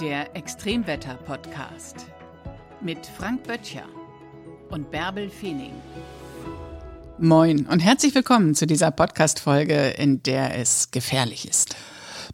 Der Extremwetter-Podcast mit Frank Böttcher und Bärbel Feening. Moin und herzlich willkommen zu dieser Podcast-Folge, in der es gefährlich ist.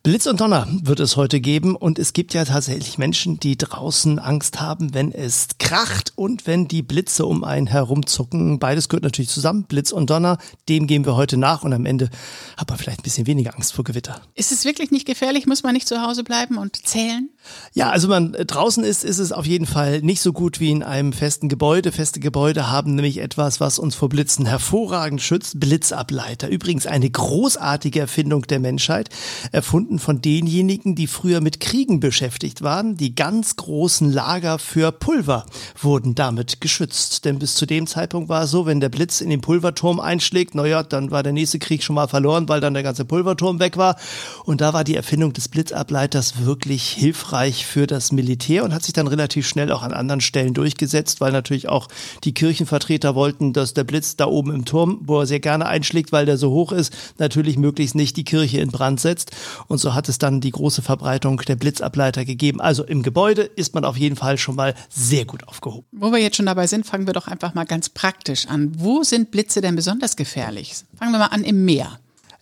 Blitz und Donner wird es heute geben und es gibt ja tatsächlich Menschen, die draußen Angst haben, wenn es kracht und wenn die Blitze um einen herumzucken. Beides gehört natürlich zusammen, Blitz und Donner. Dem gehen wir heute nach und am Ende hat man vielleicht ein bisschen weniger Angst vor Gewitter. Ist es wirklich nicht gefährlich? Muss man nicht zu Hause bleiben und zählen? Ja, also wenn man äh, draußen ist, ist es auf jeden Fall nicht so gut wie in einem festen Gebäude. Feste Gebäude haben nämlich etwas, was uns vor Blitzen hervorragend schützt. Blitzableiter. Übrigens eine großartige Erfindung der Menschheit. Erfunden von denjenigen, die früher mit Kriegen beschäftigt waren. Die ganz großen Lager für Pulver wurden damit geschützt. Denn bis zu dem Zeitpunkt war es so, wenn der Blitz in den Pulverturm einschlägt, naja, dann war der nächste Krieg schon mal verloren, weil dann der ganze Pulverturm weg war. Und da war die Erfindung des Blitzableiters wirklich hilfreich hilfreich für das Militär und hat sich dann relativ schnell auch an anderen Stellen durchgesetzt, weil natürlich auch die Kirchenvertreter wollten, dass der Blitz da oben im Turm, wo er sehr gerne einschlägt, weil der so hoch ist, natürlich möglichst nicht die Kirche in Brand setzt. Und so hat es dann die große Verbreitung der Blitzableiter gegeben. Also im Gebäude ist man auf jeden Fall schon mal sehr gut aufgehoben. Wo wir jetzt schon dabei sind, fangen wir doch einfach mal ganz praktisch an. Wo sind Blitze denn besonders gefährlich? Fangen wir mal an im Meer.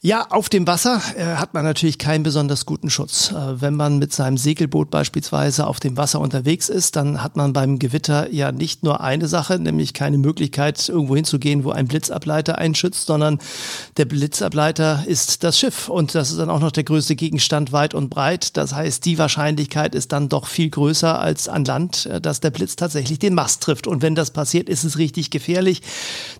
Ja, auf dem Wasser äh, hat man natürlich keinen besonders guten Schutz. Äh, wenn man mit seinem Segelboot beispielsweise auf dem Wasser unterwegs ist, dann hat man beim Gewitter ja nicht nur eine Sache, nämlich keine Möglichkeit, irgendwo hinzugehen, wo ein Blitzableiter einschützt, sondern der Blitzableiter ist das Schiff und das ist dann auch noch der größte Gegenstand weit und breit. Das heißt, die Wahrscheinlichkeit ist dann doch viel größer als an Land, äh, dass der Blitz tatsächlich den Mast trifft. Und wenn das passiert, ist es richtig gefährlich.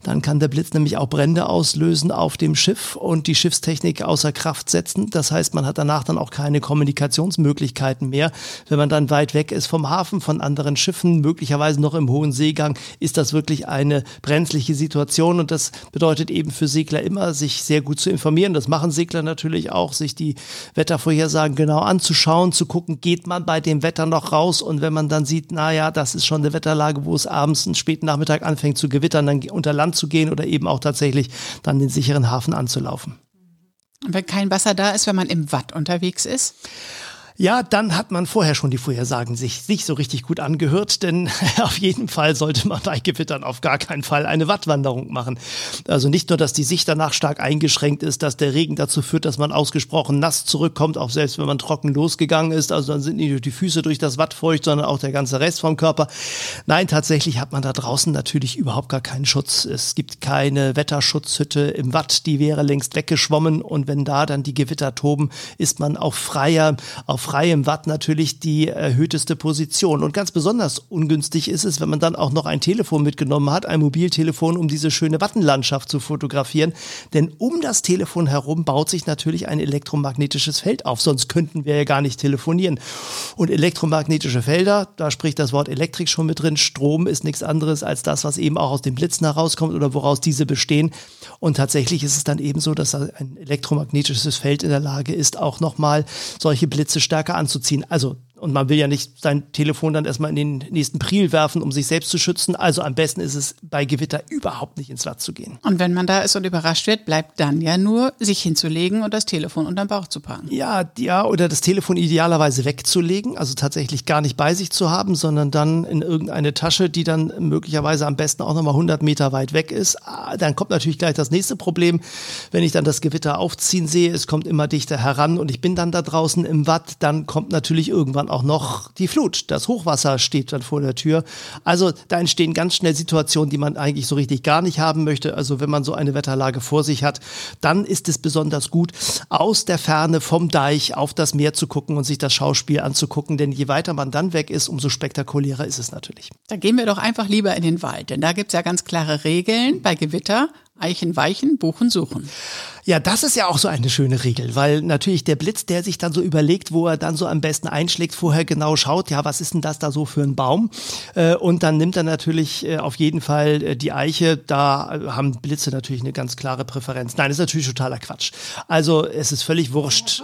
Dann kann der Blitz nämlich auch Brände auslösen auf dem Schiff und die Schiff Schiffstechnik außer Kraft setzen. Das heißt, man hat danach dann auch keine Kommunikationsmöglichkeiten mehr. Wenn man dann weit weg ist vom Hafen, von anderen Schiffen, möglicherweise noch im hohen Seegang, ist das wirklich eine brenzliche Situation. Und das bedeutet eben für Segler immer, sich sehr gut zu informieren. Das machen Segler natürlich auch, sich die Wettervorhersagen genau anzuschauen, zu gucken, geht man bei dem Wetter noch raus? Und wenn man dann sieht, naja, das ist schon eine Wetterlage, wo es abends einen späten Nachmittag anfängt zu gewittern, dann unter Land zu gehen oder eben auch tatsächlich dann den sicheren Hafen anzulaufen. Und wenn kein Wasser da ist, wenn man im Watt unterwegs ist? Ja, dann hat man vorher schon die Vorhersagen sich nicht so richtig gut angehört, denn auf jeden Fall sollte man bei Gewittern auf gar keinen Fall eine Wattwanderung machen. Also nicht nur, dass die Sicht danach stark eingeschränkt ist, dass der Regen dazu führt, dass man ausgesprochen nass zurückkommt, auch selbst wenn man trocken losgegangen ist. Also dann sind nicht nur die Füße durch das Watt feucht, sondern auch der ganze Rest vom Körper. Nein, tatsächlich hat man da draußen natürlich überhaupt gar keinen Schutz. Es gibt keine Wetterschutzhütte im Watt, die wäre längst weggeschwommen und wenn da dann die Gewitter toben, ist man auch freier, auf freiem Watt natürlich die erhöhteste Position. Und ganz besonders ungünstig ist es, wenn man dann auch noch ein Telefon mitgenommen hat, ein Mobiltelefon, um diese schöne Wattenlandschaft zu fotografieren. Denn um das Telefon herum baut sich natürlich ein elektromagnetisches Feld auf, sonst könnten wir ja gar nicht telefonieren. Und elektromagnetische Felder, da spricht das Wort Elektrik schon mit drin. Strom ist nichts anderes als das, was eben auch aus den Blitzen herauskommt oder woraus diese bestehen. Und tatsächlich ist es dann eben so, dass ein elektromagnetisches Feld in der Lage ist, auch nochmal solche Blitze stärker anzuziehen. Also und man will ja nicht sein Telefon dann erstmal in den nächsten Priel werfen, um sich selbst zu schützen. Also am besten ist es bei Gewitter überhaupt nicht ins Watt zu gehen. Und wenn man da ist und überrascht wird, bleibt dann ja nur, sich hinzulegen und das Telefon unterm Bauch zu packen. Ja, ja, oder das Telefon idealerweise wegzulegen, also tatsächlich gar nicht bei sich zu haben, sondern dann in irgendeine Tasche, die dann möglicherweise am besten auch nochmal 100 Meter weit weg ist. Ah, dann kommt natürlich gleich das nächste Problem, wenn ich dann das Gewitter aufziehen sehe, es kommt immer dichter heran und ich bin dann da draußen im Watt, dann kommt natürlich irgendwann auch noch die Flut. Das Hochwasser steht dann vor der Tür. Also da entstehen ganz schnell Situationen, die man eigentlich so richtig gar nicht haben möchte. Also wenn man so eine Wetterlage vor sich hat, dann ist es besonders gut, aus der Ferne vom Deich auf das Meer zu gucken und sich das Schauspiel anzugucken. Denn je weiter man dann weg ist, umso spektakulärer ist es natürlich. Da gehen wir doch einfach lieber in den Wald, denn da gibt es ja ganz klare Regeln bei Gewitter. Eichen weichen, Buchen suchen. Ja, das ist ja auch so eine schöne Regel, weil natürlich der Blitz, der sich dann so überlegt, wo er dann so am besten einschlägt, vorher genau schaut, ja, was ist denn das da so für ein Baum? Äh, und dann nimmt er natürlich äh, auf jeden Fall äh, die Eiche. Da haben Blitze natürlich eine ganz klare Präferenz. Nein, das ist natürlich totaler Quatsch. Also es ist völlig wurscht.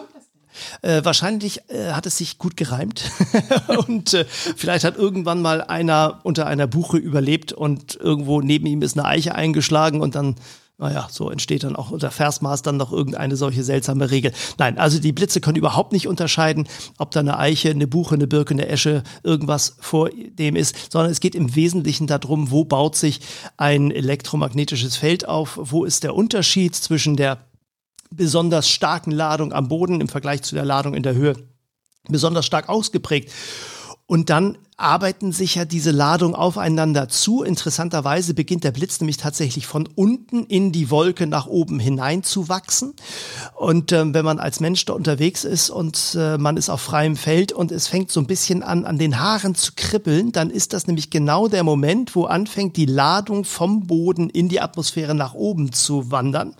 Äh, wahrscheinlich äh, hat es sich gut gereimt und äh, vielleicht hat irgendwann mal einer unter einer Buche überlebt und irgendwo neben ihm ist eine Eiche eingeschlagen und dann Naja, so entsteht dann auch unter Versmaß dann noch irgendeine solche seltsame Regel. Nein, also die Blitze können überhaupt nicht unterscheiden, ob da eine Eiche, eine Buche, eine Birke, eine Esche, irgendwas vor dem ist, sondern es geht im Wesentlichen darum, wo baut sich ein elektromagnetisches Feld auf, wo ist der Unterschied zwischen der besonders starken Ladung am Boden im Vergleich zu der Ladung in der Höhe besonders stark ausgeprägt. Und dann arbeiten sich ja diese Ladung aufeinander zu. Interessanterweise beginnt der Blitz nämlich tatsächlich von unten in die Wolke nach oben hinein zu wachsen. Und ähm, wenn man als Mensch da unterwegs ist und äh, man ist auf freiem Feld und es fängt so ein bisschen an, an den Haaren zu kribbeln, dann ist das nämlich genau der Moment, wo anfängt die Ladung vom Boden in die Atmosphäre nach oben zu wandern.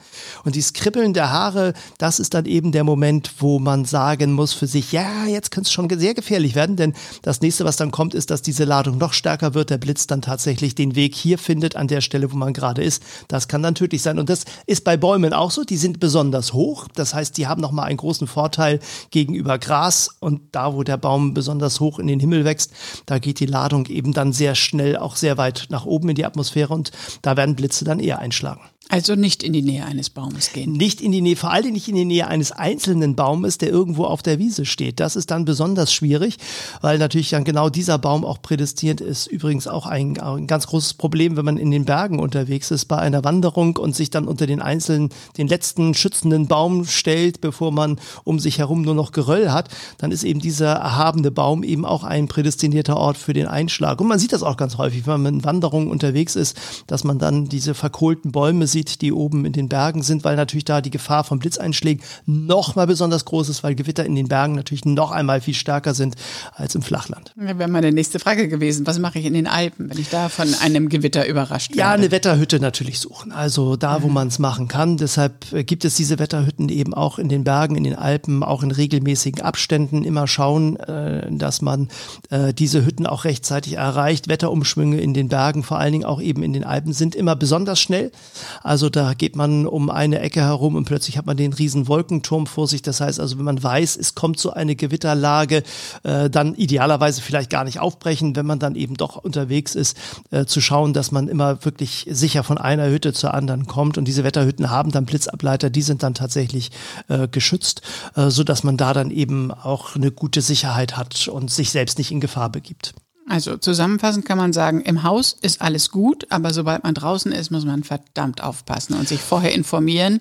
Und dieses Kribbeln der Haare, das ist dann eben der Moment, wo man sagen muss für sich, ja, jetzt könnte es schon sehr gefährlich werden, denn das nächste, was dann kommt, kommt, ist, dass diese Ladung noch stärker wird, der Blitz dann tatsächlich den Weg hier findet, an der Stelle, wo man gerade ist. Das kann dann tödlich sein. Und das ist bei Bäumen auch so. Die sind besonders hoch. Das heißt, die haben nochmal einen großen Vorteil gegenüber Gras. Und da, wo der Baum besonders hoch in den Himmel wächst, da geht die Ladung eben dann sehr schnell auch sehr weit nach oben in die Atmosphäre und da werden Blitze dann eher einschlagen. Also nicht in die Nähe eines Baumes gehen. Nicht in die Nähe, vor allem nicht in die Nähe eines einzelnen Baumes, der irgendwo auf der Wiese steht. Das ist dann besonders schwierig, weil natürlich dann genau dieser Baum auch prädestiniert ist. Übrigens auch ein, ein ganz großes Problem, wenn man in den Bergen unterwegs ist bei einer Wanderung und sich dann unter den einzelnen, den letzten schützenden Baum stellt, bevor man um sich herum nur noch Geröll hat, dann ist eben dieser erhabene Baum eben auch ein prädestinierter Ort für den Einschlag. Und man sieht das auch ganz häufig, wenn man in Wanderungen unterwegs ist, dass man dann diese verkohlten Bäume sieht, die oben in den Bergen sind, weil natürlich da die Gefahr von Blitzeinschlägen noch mal besonders groß ist, weil Gewitter in den Bergen natürlich noch einmal viel stärker sind als im Flachland. Ja, wäre meine nächste Frage gewesen. Was mache ich in den Alpen, wenn ich da von einem Gewitter überrascht werde? Ja, eine Wetterhütte natürlich suchen. Also da, wo mhm. man es machen kann. Deshalb äh, gibt es diese Wetterhütten eben auch in den Bergen, in den Alpen, auch in regelmäßigen Abständen. Immer schauen, äh, dass man äh, diese Hütten auch rechtzeitig erreicht. Wetterumschwünge in den Bergen, vor allen Dingen auch eben in den Alpen, sind immer besonders schnell. Also da geht man um eine Ecke herum und plötzlich hat man den riesen Wolkenturm vor sich. Das heißt also, wenn man weiß, es kommt so eine Gewitterlage, äh, dann idealerweise vielleicht gar nicht aufbrechen, wenn man dann eben doch unterwegs ist, äh, zu schauen, dass man immer wirklich sicher von einer Hütte zur anderen kommt. Und diese Wetterhütten haben dann Blitzableiter, die sind dann tatsächlich äh, geschützt, äh, so dass man da dann eben auch eine gute Sicherheit hat und sich selbst nicht in Gefahr begibt. Also zusammenfassend kann man sagen, im Haus ist alles gut, aber sobald man draußen ist, muss man verdammt aufpassen und sich vorher informieren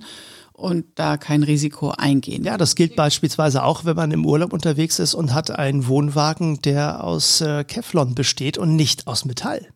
und da kein Risiko eingehen. Ja, das gilt beispielsweise auch, wenn man im Urlaub unterwegs ist und hat einen Wohnwagen, der aus äh, Kevlon besteht und nicht aus Metall.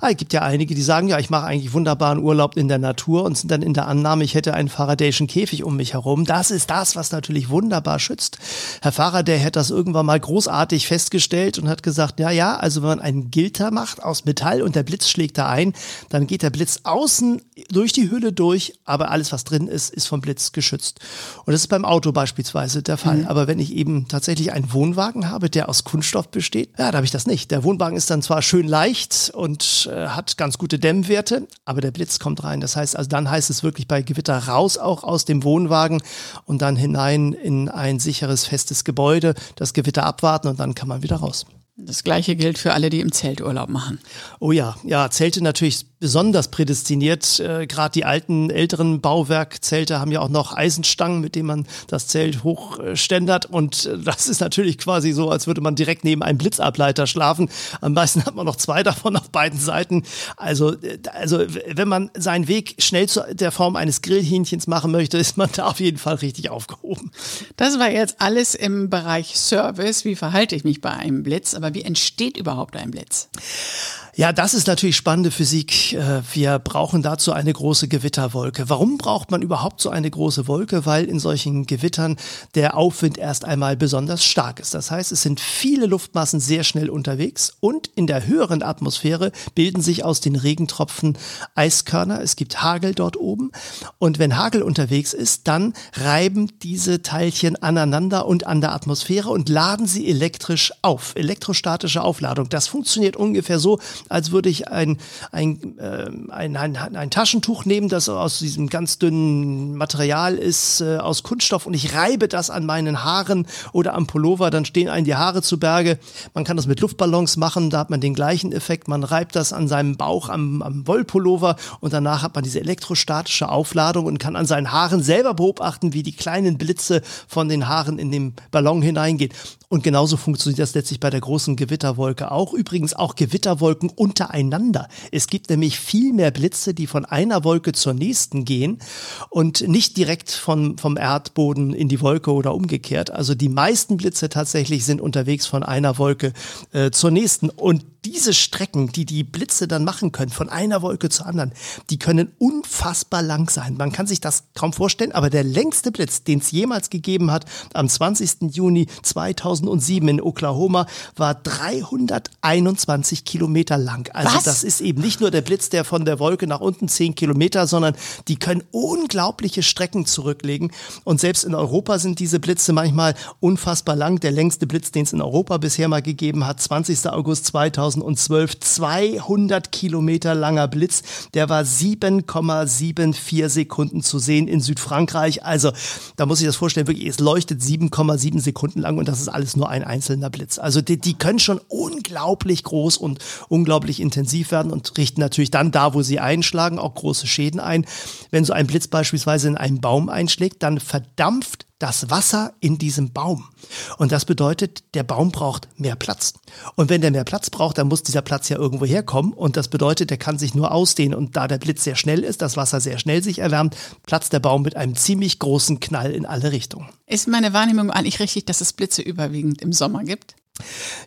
Ah, es gibt ja einige, die sagen, ja, ich mache eigentlich wunderbaren Urlaub in der Natur und sind dann in der Annahme, ich hätte einen Faradayschen Käfig um mich herum. Das ist das, was natürlich wunderbar schützt. Herr Faraday hat das irgendwann mal großartig festgestellt und hat gesagt, ja, ja, also wenn man einen Gilter macht aus Metall und der Blitz schlägt da ein, dann geht der Blitz außen durch die Hülle durch, aber alles, was drin ist, ist vom Blitz geschützt. Und das ist beim Auto beispielsweise der Fall. Mhm. Aber wenn ich eben tatsächlich einen Wohnwagen habe, der aus Kunststoff besteht, ja, da habe ich das nicht. Der Wohnwagen ist dann zwar schön leicht und und äh, hat ganz gute Dämmwerte, aber der Blitz kommt rein. Das heißt, also dann heißt es wirklich bei Gewitter raus auch aus dem Wohnwagen und dann hinein in ein sicheres, festes Gebäude, das Gewitter abwarten und dann kann man wieder raus. Das gleiche gilt für alle, die im Zelturlaub machen. Oh ja, ja, Zelte natürlich besonders prädestiniert. Äh, Gerade die alten, älteren Bauwerkzelte haben ja auch noch Eisenstangen, mit denen man das Zelt hochständert. Und äh, das ist natürlich quasi so, als würde man direkt neben einem Blitzableiter schlafen. Am meisten hat man noch zwei davon auf beiden Seiten. Also, äh, also wenn man seinen Weg schnell zu der Form eines Grillhähnchens machen möchte, ist man da auf jeden Fall richtig aufgehoben. Das war jetzt alles im Bereich Service. Wie verhalte ich mich bei einem Blitz? Aber wie entsteht überhaupt ein Blitz? Ja, das ist natürlich spannende Physik. Äh, wir brauchen dazu eine große Gewitterwolke. Warum braucht man überhaupt so eine große Wolke? Weil in solchen Gewittern der Aufwind erst einmal besonders stark ist. Das heißt, es sind viele Luftmassen sehr schnell unterwegs und in der höheren Atmosphäre bilden sich aus den Regentropfen Eiskörner. Es gibt Hagel dort oben. Und wenn Hagel unterwegs ist, dann reiben diese Teilchen aneinander und an der Atmosphäre und laden sie elektrisch auf. Elektrostatische Aufladung. Das funktioniert ungefähr so, als würde ich ein, ein, äh, ein, ein, ein Taschentuch nehmen, das aus diesem ganz dünnen Material ist, äh, aus Kunststoff und ich reibe das an meinen Haaren oder am Pullover, dann stehen einem die Haare zu Berge. Man kann das mit Luftballons machen, da hat man den gleichen Effekt. Man reibt das an seinem Bauch am, am Wollpullover und danach hat man diese elektrostatische Aufladung und kann an seinen Haaren selber beobachten, wie die kleinen Blitze von den Haaren in den Ballon hineingehen. Und genauso funktioniert das letztlich bei der großen Gewitterwolke auch. Übrigens auch Gewitterwolken untereinander. Es gibt nämlich viel mehr Blitze, die von einer Wolke zur nächsten gehen und nicht direkt von, vom Erdboden in die Wolke oder umgekehrt. Also die meisten Blitze tatsächlich sind unterwegs von einer Wolke äh, zur nächsten. Und diese Strecken, die die Blitze dann machen können, von einer Wolke zur anderen, die können unfassbar lang sein. Man kann sich das kaum vorstellen, aber der längste Blitz, den es jemals gegeben hat, am 20. Juni 2007 in Oklahoma, war 321 Kilometer lang. Also Was? das ist eben nicht nur der Blitz, der von der Wolke nach unten 10 Kilometer, sondern die können unglaubliche Strecken zurücklegen. Und selbst in Europa sind diese Blitze manchmal unfassbar lang. Der längste Blitz, den es in Europa bisher mal gegeben hat, 20. August 2000 2012 200 Kilometer langer Blitz. Der war 7,74 Sekunden zu sehen in Südfrankreich. Also da muss ich das vorstellen, wirklich, es leuchtet 7,7 Sekunden lang und das ist alles nur ein einzelner Blitz. Also die, die können schon unglaublich groß und unglaublich intensiv werden und richten natürlich dann da, wo sie einschlagen, auch große Schäden ein. Wenn so ein Blitz beispielsweise in einen Baum einschlägt, dann verdampft das Wasser in diesem Baum. Und das bedeutet, der Baum braucht mehr Platz. Und wenn der mehr Platz braucht, dann muss dieser Platz ja irgendwo herkommen. Und das bedeutet, der kann sich nur ausdehnen. Und da der Blitz sehr schnell ist, das Wasser sehr schnell sich erwärmt, platzt der Baum mit einem ziemlich großen Knall in alle Richtungen. Ist meine Wahrnehmung eigentlich richtig, dass es Blitze überwiegend im Sommer gibt?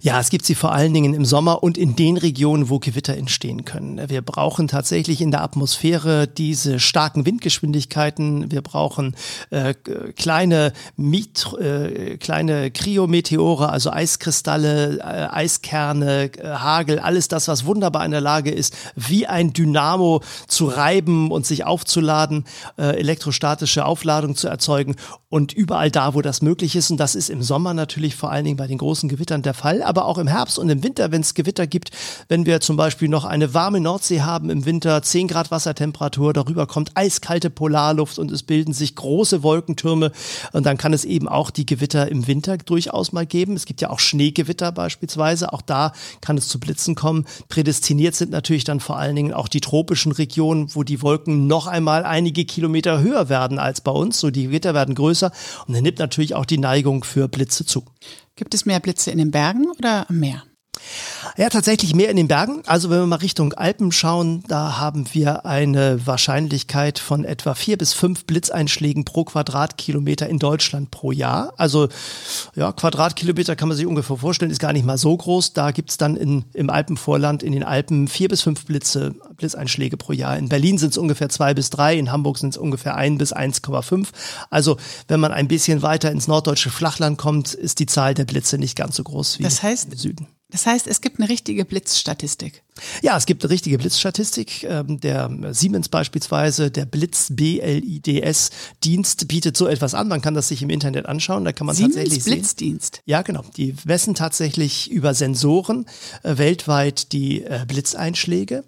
Ja, es gibt sie vor allen Dingen im Sommer und in den Regionen, wo Gewitter entstehen können. Wir brauchen tatsächlich in der Atmosphäre diese starken Windgeschwindigkeiten. Wir brauchen äh, kleine, Miet, äh, kleine Kryometeore, also Eiskristalle, äh, Eiskerne, äh, Hagel, alles das, was wunderbar in der Lage ist, wie ein Dynamo zu reiben und sich aufzuladen, äh, elektrostatische Aufladung zu erzeugen und überall da, wo das möglich ist. Und das ist im Sommer natürlich vor allen Dingen bei den großen Gewittern der Fall, aber auch im Herbst und im Winter, wenn es Gewitter gibt, wenn wir zum Beispiel noch eine warme Nordsee haben im Winter, 10 Grad Wassertemperatur, darüber kommt eiskalte Polarluft und es bilden sich große Wolkentürme und dann kann es eben auch die Gewitter im Winter durchaus mal geben. Es gibt ja auch Schneegewitter beispielsweise, auch da kann es zu Blitzen kommen. Prädestiniert sind natürlich dann vor allen Dingen auch die tropischen Regionen, wo die Wolken noch einmal einige Kilometer höher werden als bei uns, so die Gewitter werden größer und dann nimmt natürlich auch die Neigung für Blitze zu. Gibt es mehr Blitze in den Bergen oder am Meer? Ja, tatsächlich mehr in den Bergen. Also wenn wir mal Richtung Alpen schauen, da haben wir eine Wahrscheinlichkeit von etwa vier bis fünf Blitzeinschlägen pro Quadratkilometer in Deutschland pro Jahr. Also ja, Quadratkilometer kann man sich ungefähr vorstellen, ist gar nicht mal so groß. Da gibt's dann in, im Alpenvorland, in den Alpen vier bis fünf Blitze, Blitzeinschläge pro Jahr. In Berlin sind es ungefähr zwei bis drei, in Hamburg sind es ungefähr ein bis 1,5. Also wenn man ein bisschen weiter ins norddeutsche Flachland kommt, ist die Zahl der Blitze nicht ganz so groß wie das heißt, im Süden. Das heißt, es gibt eine richtige Blitzstatistik. Ja, es gibt eine richtige Blitzstatistik. Ähm, der Siemens beispielsweise, der Blitz BLIDS Dienst bietet so etwas an. Man kann das sich im Internet anschauen. Da kann man Siemens tatsächlich Blitzdienst. Sehen. Ja, genau. Die messen tatsächlich über Sensoren äh, weltweit die äh, Blitzeinschläge.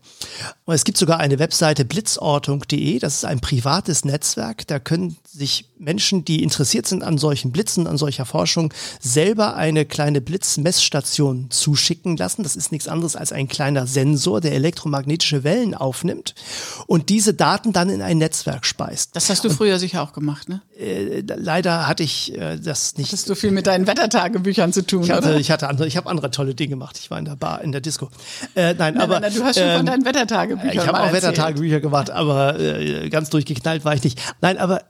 Und es gibt sogar eine Webseite blitzortung.de. Das ist ein privates Netzwerk. Da können sich Menschen, die interessiert sind an solchen Blitzen, an solcher Forschung, selber eine kleine Blitzmessstation zuschicken lassen. Das ist nichts anderes als ein kleiner Sensor, der elektromagnetische Wellen aufnimmt und diese Daten dann in ein Netzwerk speist. Das hast du und, früher sicher auch gemacht, ne? Äh, leider hatte ich äh, das nicht. Hattest du viel mit deinen Wettertagebüchern zu tun, ich hatte, oder? Ich hatte andere, ich habe andere tolle Dinge gemacht. Ich war in der Bar, in der Disco. Äh, nein, nein, aber nein, du hast schon ähm, von deinen Wettertagebüchern Ich habe auch Wettertagebücher gemacht, aber äh, ganz durchgeknallt war ich nicht. Nein, aber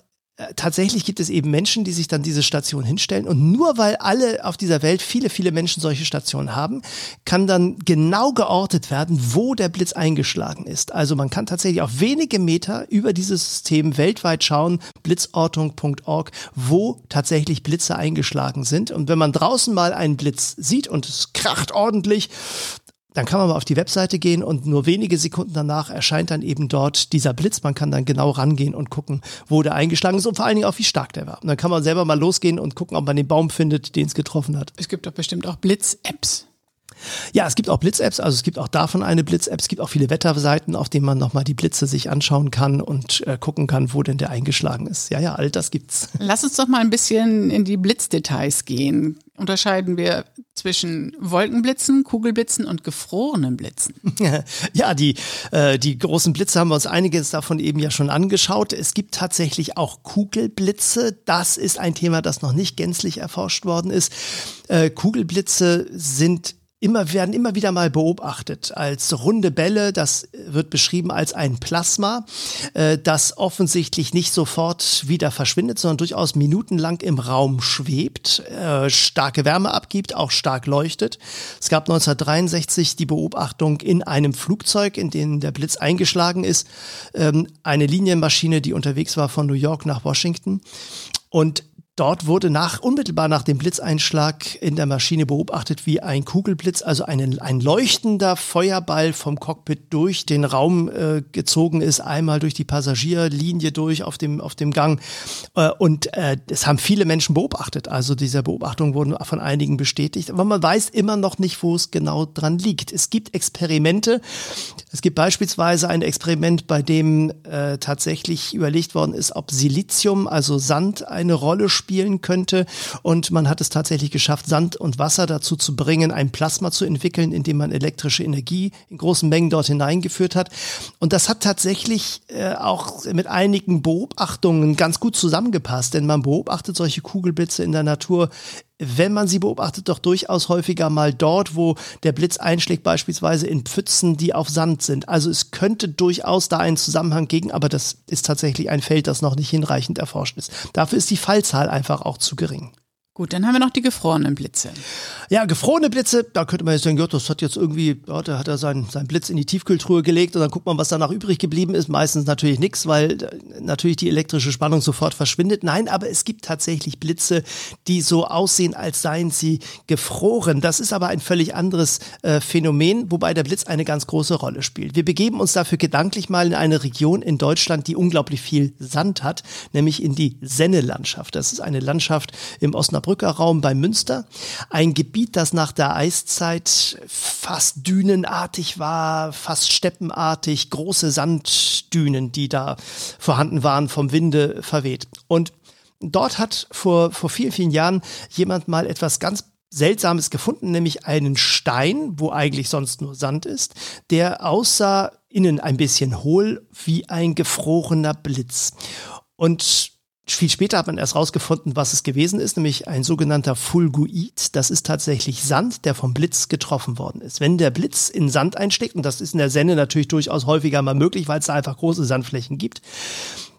tatsächlich gibt es eben Menschen, die sich dann diese Station hinstellen und nur weil alle auf dieser Welt viele, viele Menschen solche Stationen haben, kann dann genau geortet werden, wo der Blitz eingeschlagen ist. Also man kann tatsächlich auf wenige Meter über dieses System weltweit schauen, blitzortung.org, wo tatsächlich Blitze eingeschlagen sind. Und wenn man draußen mal einen Blitz sieht und es kracht ordentlich, dann kann man mal auf die Webseite gehen und nur wenige Sekunden danach erscheint dann eben dort dieser Blitz. Man kann dann genau rangehen und gucken, wo der eingeschlagen ist und vor allen Dingen auch, wie stark der war. Und dann kann man selber mal losgehen und gucken, ob man den Baum findet, den es getroffen hat. Es gibt doch bestimmt auch Blitz-Apps. Ja, es gibt auch Blitz-Apps, also es gibt auch davon eine Blitz-App. Es gibt auch viele Wetterseiten, auf denen man nochmal die Blitze sich anschauen kann und äh, gucken kann, wo denn der eingeschlagen ist. Ja, ja, all das gibt's. Lass uns doch mal ein bisschen in die Blitzdetails gehen. Unterscheiden wir zwischen Wolkenblitzen, Kugelblitzen und gefrorenen Blitzen. Ja, die, äh, die großen Blitze haben wir uns einiges davon eben ja schon angeschaut. Es gibt tatsächlich auch Kugelblitze. Das ist ein Thema, das noch nicht gänzlich erforscht worden ist. Äh, Kugelblitze sind immer, werden immer wieder mal beobachtet als runde Bälle. Das wird beschrieben als ein Plasma, äh, das offensichtlich nicht sofort wieder verschwindet, sondern durchaus minutenlang im Raum schwebt, äh, starke Wärme abgibt, auch stark leuchtet. Es gab 1963 die Beobachtung in einem Flugzeug, in dem der Blitz eingeschlagen ist, ähm, eine Linienmaschine, die unterwegs war von New York nach Washington. Und Dort wurde nach, unmittelbar nach dem Blitzeinschlag in der Maschine beobachtet, wie ein Kugelblitz, also ein, ein leuchtender Feuerball vom Cockpit durch den Raum äh, gezogen ist, einmal durch die Passagierlinie durch auf dem, auf dem Gang. Äh, und äh, das haben viele Menschen beobachtet. Also diese Beobachtungen wurden von einigen bestätigt. Aber man weiß immer noch nicht, wo es genau dran liegt. Es gibt Experimente. Es gibt beispielsweise ein Experiment, bei dem äh, tatsächlich überlegt worden ist, ob Silizium, also Sand, eine Rolle spielt spielen könnte. Und man hat es tatsächlich geschafft, Sand und Wasser dazu zu bringen, ein Plasma zu entwickeln, indem man elektrische Energie in großen Mengen dort hineingeführt hat. Und das hat tatsächlich äh, auch mit einigen Beobachtungen ganz gut zusammengepasst, denn man beobachtet solche Kugelblitze in der Natur wenn man sie beobachtet, doch durchaus häufiger mal dort, wo der Blitz einschlägt, beispielsweise in Pfützen, die auf Sand sind. Also es könnte durchaus da einen Zusammenhang gegen, aber das ist tatsächlich ein Feld, das noch nicht hinreichend erforscht ist. Dafür ist die Fallzahl einfach auch zu gering. Gut, dann haben wir noch die gefrorenen Blitze. Ja, gefrorene Blitze, da könnte man jetzt denken, ja, das hat jetzt irgendwie, ja, da hat er seinen, seinen Blitz in die Tiefkühltruhe gelegt und dann guckt man, was danach übrig geblieben ist. Meistens natürlich nichts, weil äh, natürlich die elektrische Spannung sofort verschwindet. Nein, aber es gibt tatsächlich Blitze, die so aussehen, als seien sie gefroren. Das ist aber ein völlig anderes äh, Phänomen, wobei der Blitz eine ganz große Rolle spielt. Wir begeben uns dafür gedanklich mal in eine Region in Deutschland, die unglaublich viel Sand hat, nämlich in die Senne-Landschaft. Das ist eine Landschaft im Osnabrück Osnabrücker Raum bei Münster. Ein Gebiet, das nach der Eiszeit fast dünenartig war, fast steppenartig, große Sanddünen, die da vorhanden waren, vom Winde verweht. Und dort hat vor, vor vielen, vielen Jahren jemand mal etwas ganz Seltsames gefunden, nämlich einen Stein, wo eigentlich sonst nur Sand ist, der aussah innen ein bisschen hohl wie ein gefrorener Blitz. Und viel später hat man erst rausgefunden, was es gewesen ist, nämlich ein sogenannter Fulguid. Das ist tatsächlich Sand, der vom Blitz getroffen worden ist. Wenn der Blitz in Sand einsteckt, und das ist in der Senne natürlich durchaus häufiger mal möglich, weil es da einfach große Sandflächen gibt,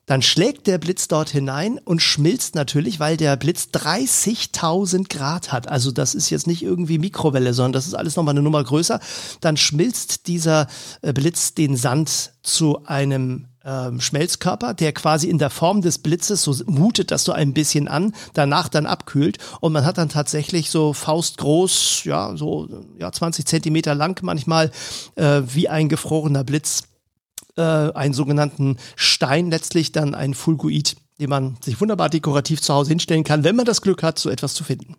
dann schlägt der Blitz dort hinein und schmilzt natürlich, weil der Blitz 30.000 Grad hat. Also das ist jetzt nicht irgendwie Mikrowelle, sondern das ist alles nochmal eine Nummer größer. Dann schmilzt dieser äh, Blitz den Sand zu einem ähm, Schmelzkörper, der quasi in der Form des Blitzes, so mutet das so ein bisschen an, danach dann abkühlt und man hat dann tatsächlich so faustgroß, ja, so ja, 20 Zentimeter lang manchmal, äh, wie ein gefrorener Blitz, äh, einen sogenannten Stein, letztlich dann ein Fulguid, den man sich wunderbar dekorativ zu Hause hinstellen kann, wenn man das Glück hat, so etwas zu finden.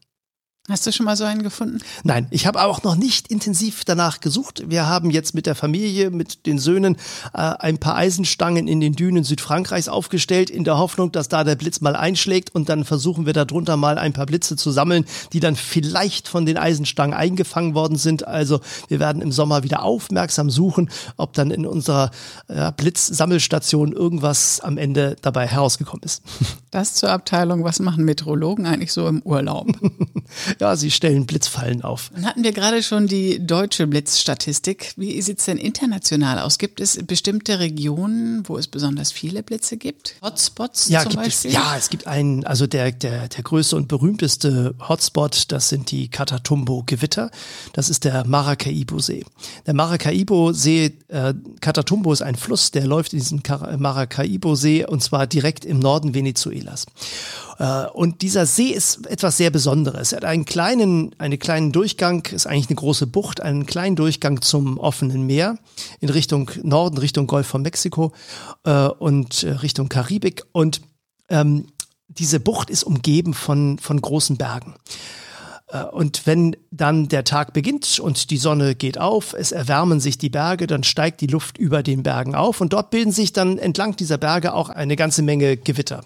Hast du schon mal so einen gefunden? Nein, ich habe auch noch nicht intensiv danach gesucht. Wir haben jetzt mit der Familie, mit den Söhnen äh, ein paar Eisenstangen in den Dünen Südfrankreichs aufgestellt, in der Hoffnung, dass da der Blitz mal einschlägt und dann versuchen wir darunter mal ein paar Blitze zu sammeln, die dann vielleicht von den Eisenstangen eingefangen worden sind. Also wir werden im Sommer wieder aufmerksam suchen, ob dann in unserer äh, Blitzsammelstation irgendwas am Ende dabei herausgekommen ist. Das zur Abteilung, was machen Meteorologen eigentlich so im Urlaub? ja, sie stellen Blitzfallen auf. Dann hatten wir gerade schon die deutsche Blitzstatistik. Wie sieht es denn international aus? Gibt es bestimmte Regionen, wo es besonders viele Blitze gibt? Hotspots ja, zum gibt Beispiel? Es, ja, es gibt einen, also der, der, der größte und berühmteste Hotspot, das sind die Catatumbo-Gewitter. Das ist der Maracaibo-See. Der Maracaibo-See, äh, Catatumbo ist ein Fluss, der läuft in diesen Maracaibo-See und zwar direkt im Norden Venezuelas. Äh, und dieser See ist etwas sehr Besonderes. Er hat einen kleinen, einen kleinen Durchgang, ist eigentlich eine große Bucht, einen kleinen Durchgang zum offenen Meer in Richtung Norden, Richtung Golf von Mexiko äh, und äh, Richtung Karibik. Und ähm, diese Bucht ist umgeben von, von großen Bergen. Und wenn dann der Tag beginnt und die Sonne geht auf, es erwärmen sich die Berge, dann steigt die Luft über den Bergen auf und dort bilden sich dann entlang dieser Berge auch eine ganze Menge Gewitter.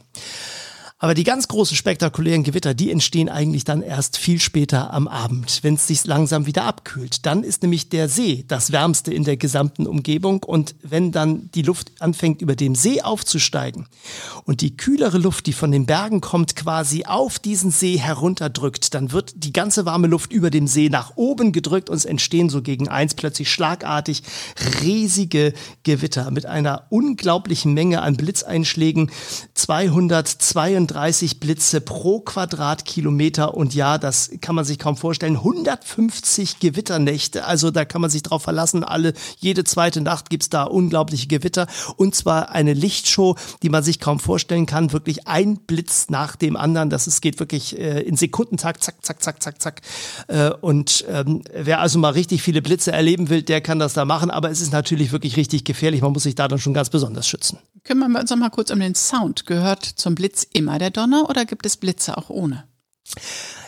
Aber die ganz großen spektakulären Gewitter, die entstehen eigentlich dann erst viel später am Abend, wenn es sich langsam wieder abkühlt. Dann ist nämlich der See das wärmste in der gesamten Umgebung und wenn dann die Luft anfängt über dem See aufzusteigen und die kühlere Luft, die von den Bergen kommt, quasi auf diesen See herunterdrückt, dann wird die ganze warme Luft über dem See nach oben gedrückt und es entstehen so gegen eins plötzlich schlagartig riesige Gewitter mit einer unglaublichen Menge an Blitzeinschlägen. 232 35 Blitze pro Quadratkilometer und ja, das kann man sich kaum vorstellen. 150 Gewitternächte, also da kann man sich drauf verlassen. Alle, jede zweite Nacht gibt's da unglaubliche Gewitter und zwar eine Lichtshow, die man sich kaum vorstellen kann. Wirklich ein Blitz nach dem anderen. Das ist, geht wirklich äh, in Sekundentakt, zack, zack, zack, zack, zack. Äh, und ähm, wer also mal richtig viele Blitze erleben will, der kann das da machen. Aber es ist natürlich wirklich richtig gefährlich. Man muss sich da dann schon ganz besonders schützen. Kümmern wir uns noch mal kurz um den Sound. Gehört zum Blitz immer der Donner oder gibt es Blitze auch ohne?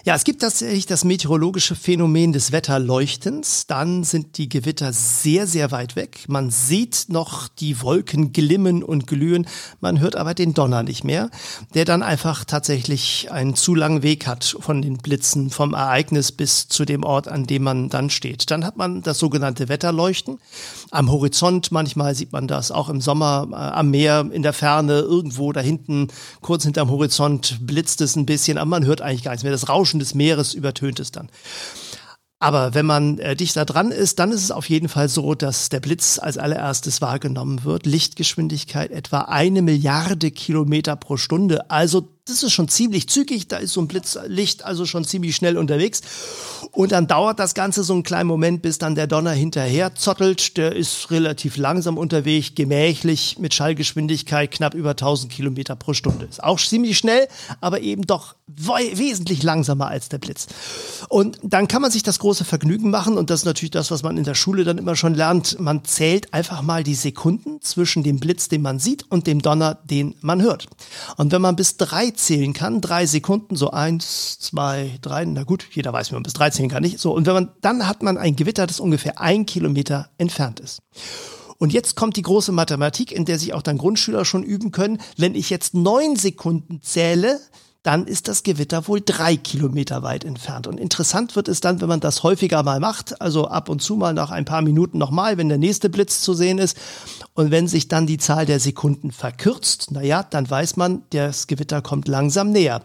Ja, es gibt tatsächlich das meteorologische Phänomen des Wetterleuchtens. Dann sind die Gewitter sehr, sehr weit weg. Man sieht noch die Wolken glimmen und glühen. Man hört aber den Donner nicht mehr, der dann einfach tatsächlich einen zu langen Weg hat von den Blitzen, vom Ereignis bis zu dem Ort, an dem man dann steht. Dann hat man das sogenannte Wetterleuchten. Am Horizont, manchmal sieht man das auch im Sommer äh, am Meer, in der Ferne, irgendwo da hinten, kurz hinterm Horizont blitzt es ein bisschen, aber man hört eigentlich gar nichts mehr. Das Rauschen des Meeres übertönt es dann. Aber wenn man äh, dichter dran ist, dann ist es auf jeden Fall so, dass der Blitz als allererstes wahrgenommen wird. Lichtgeschwindigkeit etwa eine Milliarde Kilometer pro Stunde. Also das ist schon ziemlich zügig, da ist so ein Blitzlicht also schon ziemlich schnell unterwegs. Und dann dauert das Ganze so einen kleinen Moment, bis dann der Donner hinterher zottelt. Der ist relativ langsam unterwegs, gemächlich, mit Schallgeschwindigkeit knapp über 1000 Kilometer pro Stunde. Ist auch ziemlich schnell, aber eben doch wesentlich langsamer als der Blitz. Und dann kann man sich das große Vergnügen machen und das ist natürlich das, was man in der Schule dann immer schon lernt. Man zählt einfach mal die Sekunden zwischen dem Blitz, den man sieht, und dem Donner, den man hört. Und wenn man bis drei zählen kann, drei Sekunden, so eins, zwei, drei, na gut, jeder weiß, wie man bis drei zählen kann, nicht? So, und wenn man, dann hat man ein Gewitter, das ungefähr ein Kilometer entfernt ist. Und jetzt kommt die große Mathematik, in der sich auch dann Grundschüler schon üben können. Wenn ich jetzt neun Sekunden zähle, dann ist das Gewitter wohl drei Kilometer weit entfernt. Und interessant wird es dann, wenn man das häufiger mal macht, also ab und zu mal nach ein paar Minuten nochmal, wenn der nächste Blitz zu sehen ist. Und wenn sich dann die Zahl der Sekunden verkürzt, naja, dann weiß man, das Gewitter kommt langsam näher.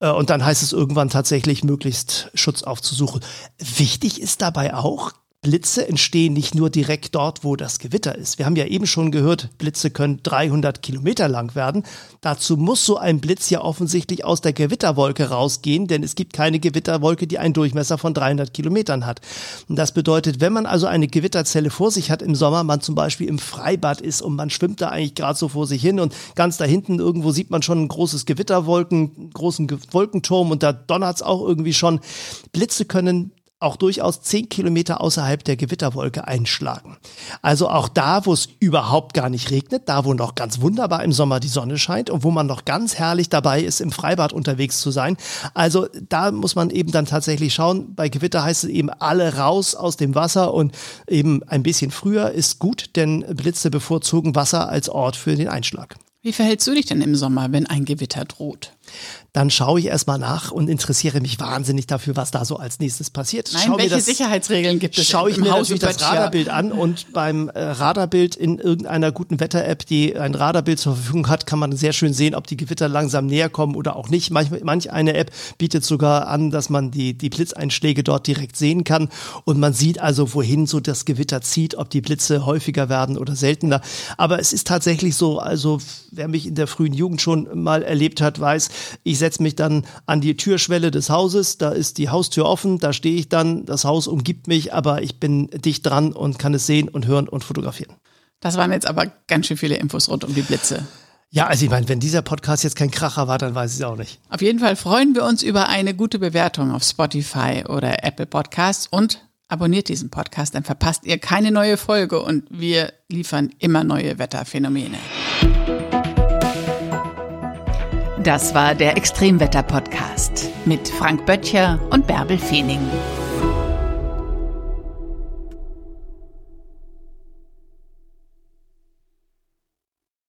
Äh, und dann heißt es irgendwann tatsächlich, möglichst Schutz aufzusuchen. Wichtig ist dabei auch, Blitze entstehen nicht nur direkt dort, wo das Gewitter ist. Wir haben ja eben schon gehört, Blitze können 300 Kilometer lang werden. Dazu muss so ein Blitz ja offensichtlich aus der Gewitterwolke rausgehen, denn es gibt keine Gewitterwolke, die einen Durchmesser von 300 Kilometern hat. Und das bedeutet, wenn man also eine Gewitterzelle vor sich hat im Sommer, man zum Beispiel im Freibad ist und man schwimmt da eigentlich gerade so vor sich hin und ganz da hinten irgendwo sieht man schon ein großes Gewitterwolken, großen Wolkenturm und da donnert's auch irgendwie schon. Blitze können auch durchaus zehn Kilometer außerhalb der Gewitterwolke einschlagen. Also auch da, wo es überhaupt gar nicht regnet, da wo noch ganz wunderbar im Sommer die Sonne scheint und wo man noch ganz herrlich dabei ist, im Freibad unterwegs zu sein. Also da muss man eben dann tatsächlich schauen. Bei Gewitter heißt es eben alle raus aus dem Wasser und eben ein bisschen früher ist gut, denn Blitze bevorzugen Wasser als Ort für den Einschlag. Wie verhältst du dich denn im Sommer, wenn ein Gewitter droht? Dann schaue ich erstmal nach und interessiere mich wahnsinnig dafür, was da so als nächstes passiert. Nein, welche das, Sicherheitsregeln gibt es? Schaue ich mir Haus natürlich das Radarbild an und beim äh, Radarbild in irgendeiner guten Wetter-App, die ein Radarbild zur Verfügung hat, kann man sehr schön sehen, ob die Gewitter langsam näher kommen oder auch nicht. Manch, manch eine App bietet sogar an, dass man die, die Blitzeinschläge dort direkt sehen kann und man sieht also, wohin so das Gewitter zieht, ob die Blitze häufiger werden oder seltener. Aber es ist tatsächlich so, also wer mich in der frühen Jugend schon mal erlebt hat, weiß, ich setze mich dann an die Türschwelle des Hauses, da ist die Haustür offen, da stehe ich dann, das Haus umgibt mich, aber ich bin dicht dran und kann es sehen und hören und fotografieren. Das waren jetzt aber ganz schön viele Infos rund um die Blitze. Ja, also ich meine, wenn dieser Podcast jetzt kein Kracher war, dann weiß ich es auch nicht. Auf jeden Fall freuen wir uns über eine gute Bewertung auf Spotify oder Apple Podcasts und abonniert diesen Podcast, dann verpasst ihr keine neue Folge und wir liefern immer neue Wetterphänomene. Das war der Extremwetter-Podcast. Podcast mit Frank Böttcher und Bärbel Feening.